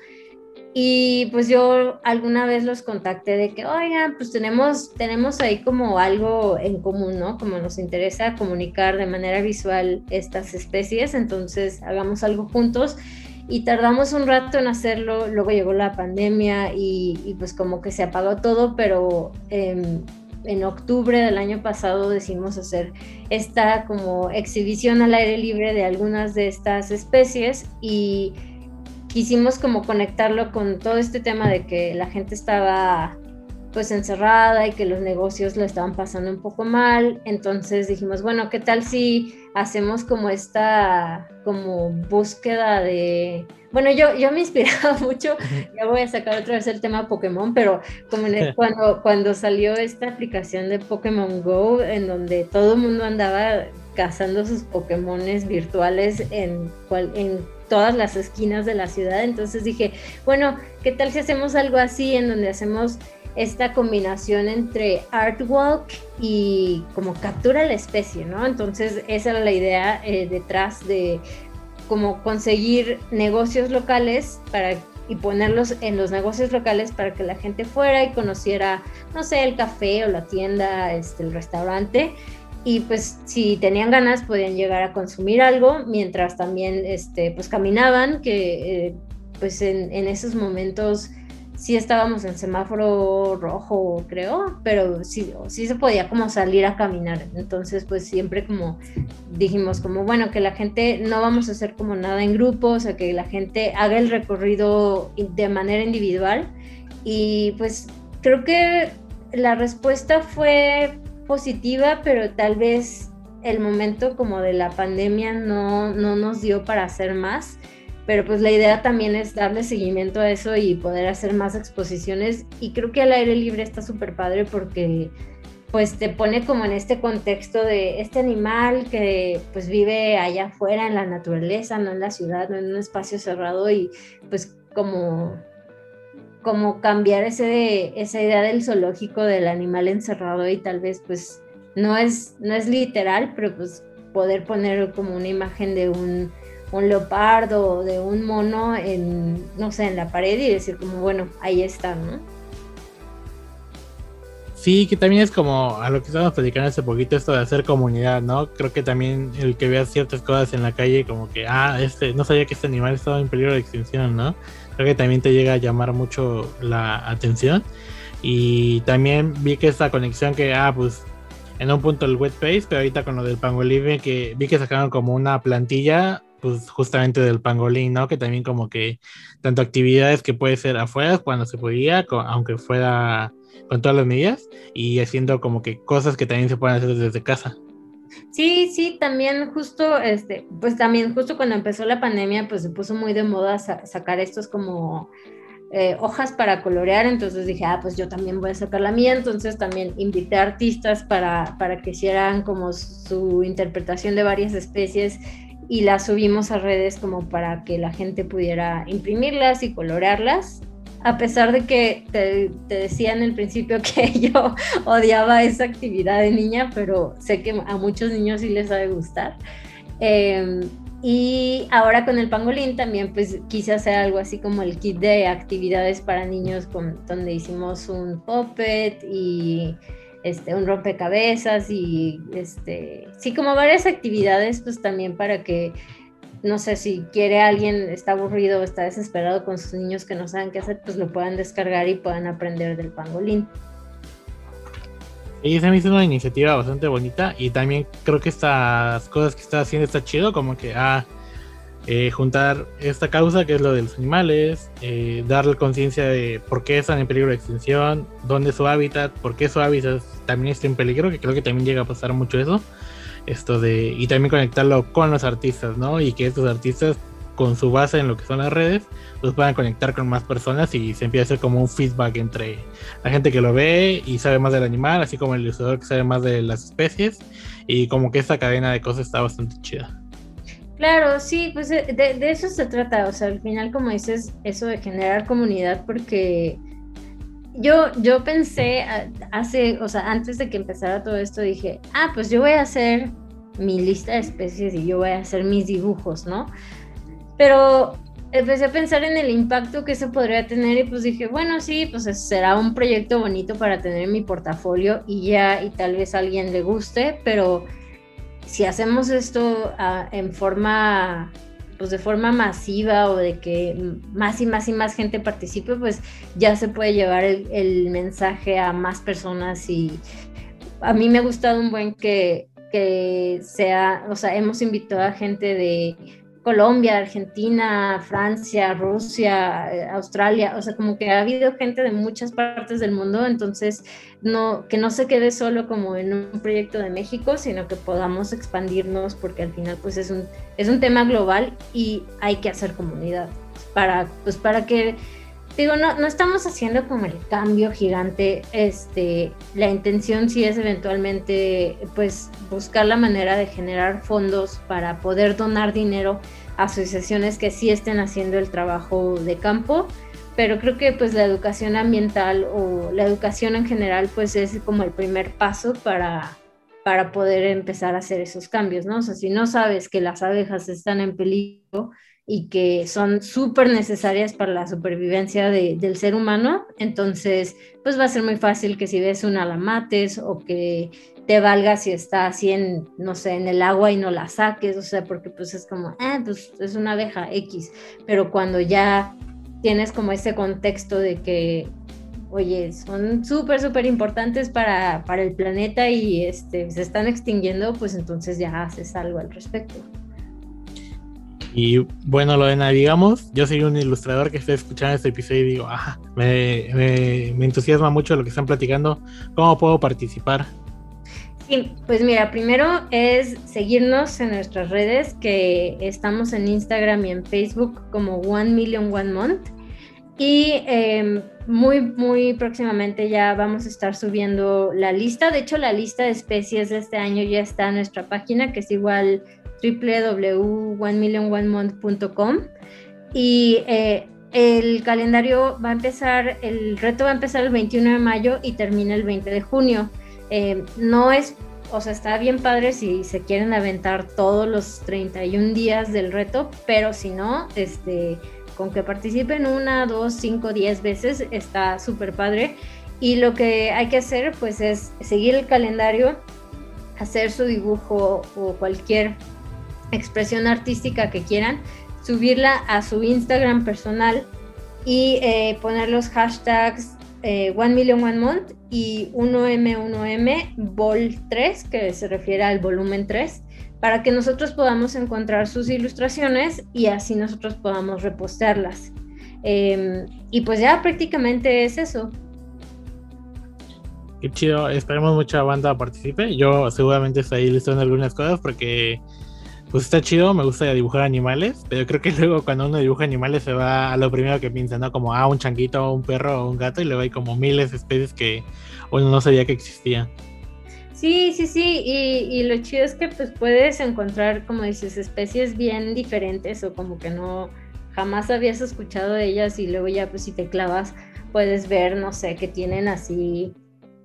y pues yo alguna vez los contacté de que, oigan, pues tenemos, tenemos ahí como algo en común, ¿no? Como nos interesa comunicar de manera visual estas especies, entonces hagamos algo juntos. Y tardamos un rato en hacerlo, luego llegó la pandemia y, pues como que se apagó todo, pero en octubre del año pasado decidimos hacer esta como exhibición al aire libre de algunas de estas especies y quisimos como conectarlo con todo este tema de que la gente estaba pues encerrada y que los negocios lo estaban pasando un poco mal. Entonces dijimos, bueno, ¿qué tal si hacemos como esta como búsqueda de... Bueno, yo, yo me inspiraba mucho, ya voy a sacar otra vez el tema Pokémon, pero como cuando, cuando salió esta aplicación de Pokémon Go, en donde todo el mundo andaba cazando sus Pokémones virtuales en, cual, en todas las esquinas de la ciudad. Entonces dije, bueno, ¿qué tal si hacemos algo así en donde hacemos esta combinación entre artwalk y como captura la especie, ¿no? Entonces esa era la idea eh, detrás de como conseguir negocios locales para y ponerlos en los negocios locales para que la gente fuera y conociera, no sé, el café o la tienda, este, el restaurante y pues si tenían ganas podían llegar a consumir algo mientras también este, pues caminaban, que eh, pues en, esos momentos sí estábamos en semáforo rojo, creo, pero sí, sí se podía como salir a caminar. Entonces, pues siempre como dijimos, como bueno, que la gente no vamos a hacer como nada en grupo, o sea, que la gente haga el recorrido de manera individual. Y pues creo que la respuesta fue positiva, pero tal vez el momento como de la pandemia no, no nos dio para hacer más. Pero pues la idea también es darle seguimiento a eso y poder hacer más exposiciones. Y creo que al aire libre está súper padre porque pues te pone como en este contexto de este animal que pues vive allá afuera en la naturaleza, no en la ciudad, no en un espacio cerrado y pues como como cambiar ese, esa idea del zoológico del animal encerrado y tal vez pues no es, no es literal, pero pues poder poner como una imagen de un, leopardo o de un mono en, no sé, en la pared y decir como, bueno, ahí está, ¿no?
Sí, que también es como a lo que estábamos platicando hace poquito, esto de hacer comunidad, ¿no? Creo que también el que veas ciertas cosas en la calle, como que, ah, este, no sabía que este animal estaba en peligro de extinción, ¿no? Creo que también te llega a llamar mucho la atención. Y también vi que esta conexión que, ah, pues en un punto el wet pace, pero ahorita con lo del pangolín que vi que sacaron como una plantilla pues justamente del pangolín, ¿no? Que también como que tanto actividades que puede ser afuera cuando se podía, aunque fuera con todas las medidas, y haciendo como que cosas que también se pueden hacer desde casa.
Sí, sí, también justo, este, pues también justo cuando empezó la pandemia, pues se puso muy de moda sacar estos como eh, hojas para colorear, entonces dije, ah, pues yo también voy a sacar la mía, entonces también invité a artistas para, para que hicieran como su interpretación de varias especies y las subimos a redes como para que la gente pudiera imprimirlas y colorearlas a pesar de que te, decía en el principio que yo odiaba esa actividad de niña, pero sé que a muchos niños sí les sabe gustar. Em, y ahora con el pangolín también pues quise hacer algo así como el kit de actividades para niños con, donde hicimos un puppet y este, un rompecabezas y este, sí como varias actividades pues también para que no sé si quiere alguien, está aburrido, está desesperado con sus niños que no saben qué hacer, pues lo puedan descargar y puedan aprender del pangolín.
Y se me hizo una iniciativa bastante bonita y también creo que estas cosas que está haciendo está chido, como que ah, eh, juntar esta causa que es lo de los animales, eh, darle conciencia de por qué están en peligro de extinción, dónde es su hábitat, por qué su hábitat también está en peligro, que creo que también llega a pasar mucho eso esto de y también conectarlo con los artistas, ¿no? Y que estos artistas con su base en lo que son las redes, pues puedan conectar con más personas y se empieza a hacer como un feedback entre la gente que lo ve y sabe más del animal, así como el ilustrador que sabe más de las especies y como que esta cadena de cosas está bastante chida.
Claro, sí, pues de, de eso se trata, o sea, al final como dices, eso de generar comunidad porque yo, yo pensé hace, o sea, antes de que empezara todo esto, dije, ah, pues yo voy a hacer mi lista de especies y yo voy a hacer mis dibujos, ¿no? Pero empecé a pensar en el impacto que eso podría tener y pues dije, bueno, sí, pues será un proyecto bonito para tener en mi portafolio y ya, y tal vez a alguien le guste, pero si hacemos esto ah, en forma pues de forma masiva o de que más y más y más gente participe, pues ya se puede llevar el, mensaje a más personas y a mí me ha gustado un buen que, que sea, o sea, hemos invitado a gente de Colombia, Argentina, Francia, Rusia, eh, Australia, o sea, como que ha habido gente de muchas partes del mundo, entonces no, que no se quede solo como en un proyecto de México, sino que podamos expandirnos porque al final pues es un, es un tema global y hay que hacer comunidad para, pues para que digo, no, no estamos haciendo como el cambio gigante, este, la intención sí es eventualmente, pues, buscar la manera de generar fondos para poder donar dinero a asociaciones que sí estén haciendo el trabajo de campo, pero creo que pues la educación ambiental o la educación en general, pues es como el primer paso para, para poder empezar a hacer esos cambios, ¿no? O sea, si no sabes que las abejas están en peligro, y que son súper necesarias para la supervivencia del ser humano. Entonces, pues va a ser muy fácil que si ves una la mates o que te valga si está así en, no sé, en el agua y no la saques, o sea, porque pues es como, ah, pues es una abeja X, pero cuando ya tienes como ese contexto de que, oye, son súper, súper importantes para, para el planeta y este, se están extinguiendo, pues entonces ya haces algo al respecto.
Y bueno, lo de yo soy un ilustrador que estoy escuchando este episodio y digo, ah, me, me, entusiasma mucho lo que están platicando. ¿Cómo puedo participar?
Sí, pues mira, primero es seguirnos en nuestras redes, que estamos en Instagram y en Facebook como One Million One Month. Y em, muy, muy próximamente ya vamos a estar subiendo la lista. De hecho, la lista de especies de este año ya está en nuestra página, que es igual www.onemilliononemonth.com y eh, el calendario va a empezar, el reto va a empezar el 21 de mayo y termina el 20 de junio. Eh, no es, o sea, está bien padre si se quieren aventar todos los 31 días del reto, pero si no, este, con que participen una, dos, cinco, diez veces, está súper padre. Y lo que hay que hacer, pues, es seguir el calendario, hacer su dibujo o cualquier expresión artística que quieran, subirla a su Instagram personal y eh, poner los hashtags eh, One Million One Month y 1M1M Vol 3, que se refiere al volumen 3, para que nosotros podamos encontrar sus ilustraciones y así nosotros podamos repostearlas. Em, y pues ya prácticamente es eso.
Qué chido, esperemos mucha banda participe. Yo seguramente estoy ilustrando algunas cosas porque pues está chido, me gusta dibujar animales, pero creo que luego cuando uno dibuja animales se va a lo primero que piensa, ¿no? Como, ah, un changuito, un perro o un gato, y luego hay como miles de especies que uno no sabía que existían.
Sí, sí, sí, y, y, lo chido es que pues puedes encontrar, como dices, especies bien diferentes o como que no, jamás habías escuchado de ellas y luego ya pues si te clavas puedes ver, no sé, que tienen así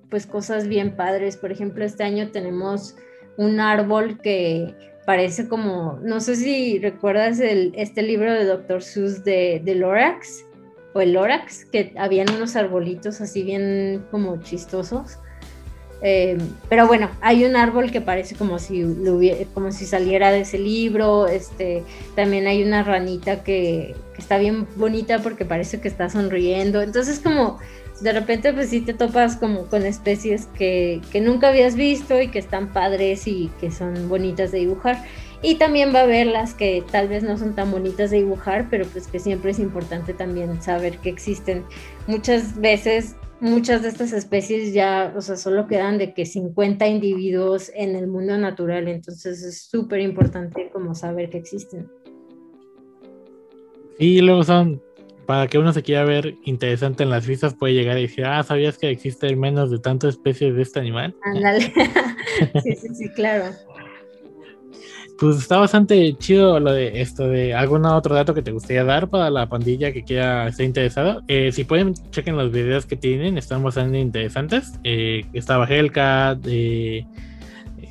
pues cosas bien padres. Por ejemplo, este año tenemos un árbol que parece como, no sé si recuerdas el, este libro de Dr. Seuss de, de Lorax o el Lorax, que habían unos arbolitos así bien como chistosos. Eh, pero bueno, hay un árbol que parece como si, como si saliera de ese libro. Este, también hay una ranita que, que, está bien bonita porque parece que está sonriendo. Entonces como de repente pues sí te topas como con especies que, que nunca habías visto y que están padres y que son bonitas de dibujar. Y también va a haber las que tal vez no son tan bonitas de dibujar, pero pues que siempre es importante también saber que existen. Muchas veces muchas de estas especies ya, o sea, solo quedan de que 50 individuos en el mundo natural, entonces es súper importante como saber que existen.
Y luego son, para que uno se quiera ver interesante en las vistas, puede llegar y decir, ah, ¿sabías que existen menos de tantas especies de este animal?
Ándale, sí, sí, sí, claro
pues está bastante chido lo de esto, de algún otro dato que te gustaría dar para la pandilla que quiera estar interesado. Eh, si pueden, chequen los videos que tienen, están bastante interesantes. Eh, estaba Hellcat, eh,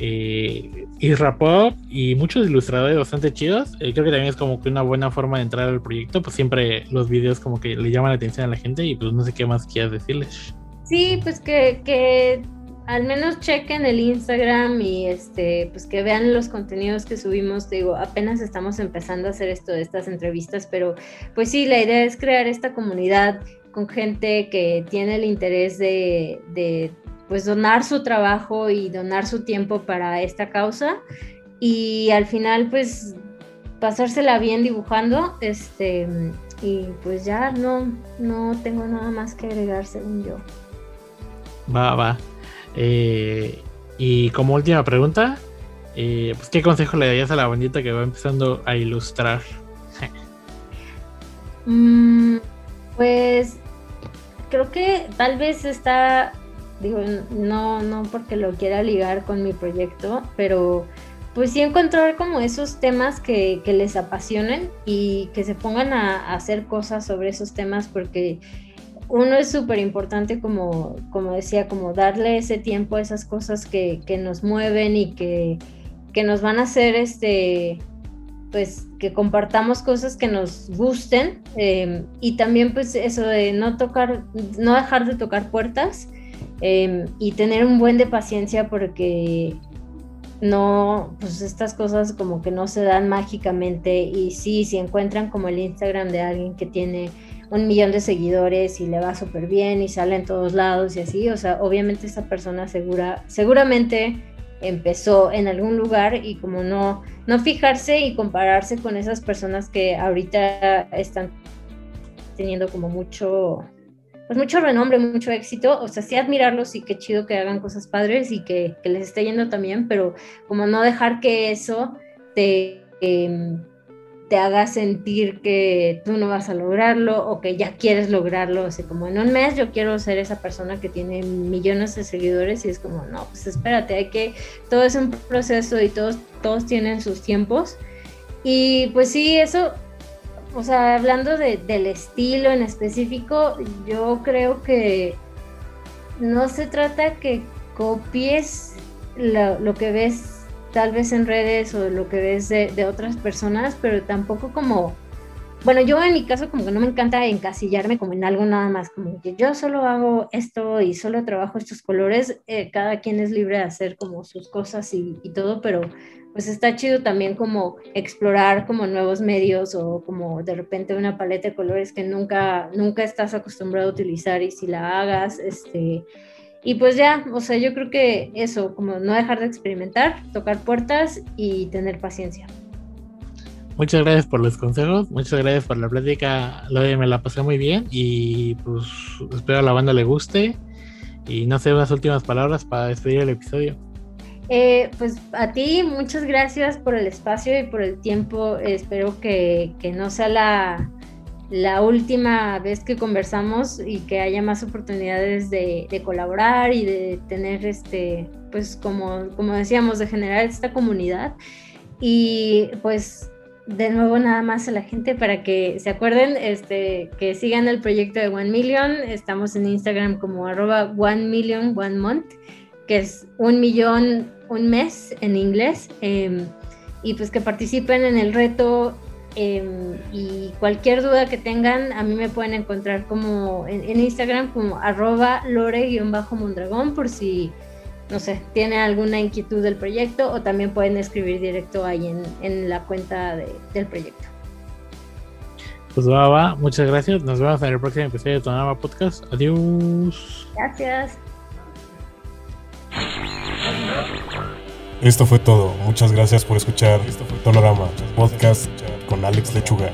eh, Isra Pop y muchos ilustradores bastante chidos. creo que también es como que una buena forma de entrar al proyecto, pues siempre los videos como que le llaman la atención a la gente y pues no sé qué más quieras decirles.
Sí, pues que, que al menos chequen el Instagram y este, pues que vean los contenidos que subimos. digo, apenas estamos empezando a hacer esto de estas entrevistas, pero pues sí, la idea es crear esta comunidad con gente que tiene el interés de, de pues donar su trabajo y donar su tiempo para esta causa. Y al final pues pasársela bien dibujando este y pues ya no no tengo nada más que agregar según yo.
Va va. Eh, y como última pregunta, eh, pues, ¿qué consejo le darías a la bandita que va empezando a ilustrar?
Mm, pues creo que tal vez está, digo, no, no porque lo quiera ligar con mi proyecto, pero pues sí encontrar como esos temas que, les apasionen y que se pongan a hacer cosas sobre esos temas porque uno es súper importante, como, como decía, como darle ese tiempo a esas cosas que, nos mueven y que, nos van a hacer, este, pues, que compartamos cosas que nos gusten em, y también, pues, eso de no tocar, no dejar de tocar puertas em, y tener un buen de paciencia porque no, pues estas cosas como que no se dan mágicamente. Y sí, si encuentran como el Instagram de alguien que tiene un millón de seguidores y le va súper bien y sale en todos lados y así, o sea, obviamente esa persona segura, seguramente empezó en algún lugar y como no, no fijarse y compararse con esas personas que ahorita están teniendo como mucho, pues mucho renombre, mucho éxito, o sea, sí admirarlos y qué chido que hagan cosas padres y que, les esté yendo también, pero como no dejar que eso te... Em, te haga sentir que tú no vas a lograrlo o que ya quieres lograrlo. O sea, como en un mes yo quiero ser esa persona que tiene millones de seguidores y es como, no, pues espérate, hay que, todo es un proceso y todos, todos tienen sus tiempos. Y pues sí, eso, o sea, hablando del estilo en específico, yo creo que no se trata que copies lo que ves tal vez en redes o lo que ves de, otras personas, pero tampoco como, bueno, yo en mi caso como que no me encanta encasillarme como en algo nada más, como que yo solo hago esto y solo trabajo estos colores, eh, cada quien es libre de hacer como sus cosas y, todo, pero pues está chido también como explorar como nuevos medios o como de repente una paleta de colores que nunca, nunca estás acostumbrado a utilizar y si la hagas, este Y pues ya, o sea, yo creo que eso, como no dejar de experimentar, tocar puertas y tener paciencia.
Muchas gracias por los consejos, muchas gracias por la plática, lo me la pasé muy bien y pues espero a la banda le guste y no sé, unas últimas palabras para despedir el episodio.
Eh, pues a ti, muchas gracias por el espacio y por el tiempo. Espero que, que no sea la, la, última vez que conversamos y que haya más oportunidades de, de, colaborar y de tener este, pues como, como decíamos, de generar esta comunidad. Y pues de nuevo nada más a la gente para que se acuerden, este, que sigan el proyecto de One Million. Estamos en Instagram como arroba One Million One Month, que es un millón un mes en inglés. Em, y pues que participen en el reto em, y cualquier duda que tengan, a mí me pueden encontrar como en, en Instagram como arroba lore-mondragón por si no sé, tiene alguna inquietud del proyecto o también pueden escribir directo ahí en, la cuenta del proyecto.
Pues va, va, muchas gracias. Nos vemos en el próximo episodio de Tonama Podcast. Adiós.
Gracias.
Esto fue todo. Muchas gracias por escuchar Tonorama Podcast con Alex Lechuga.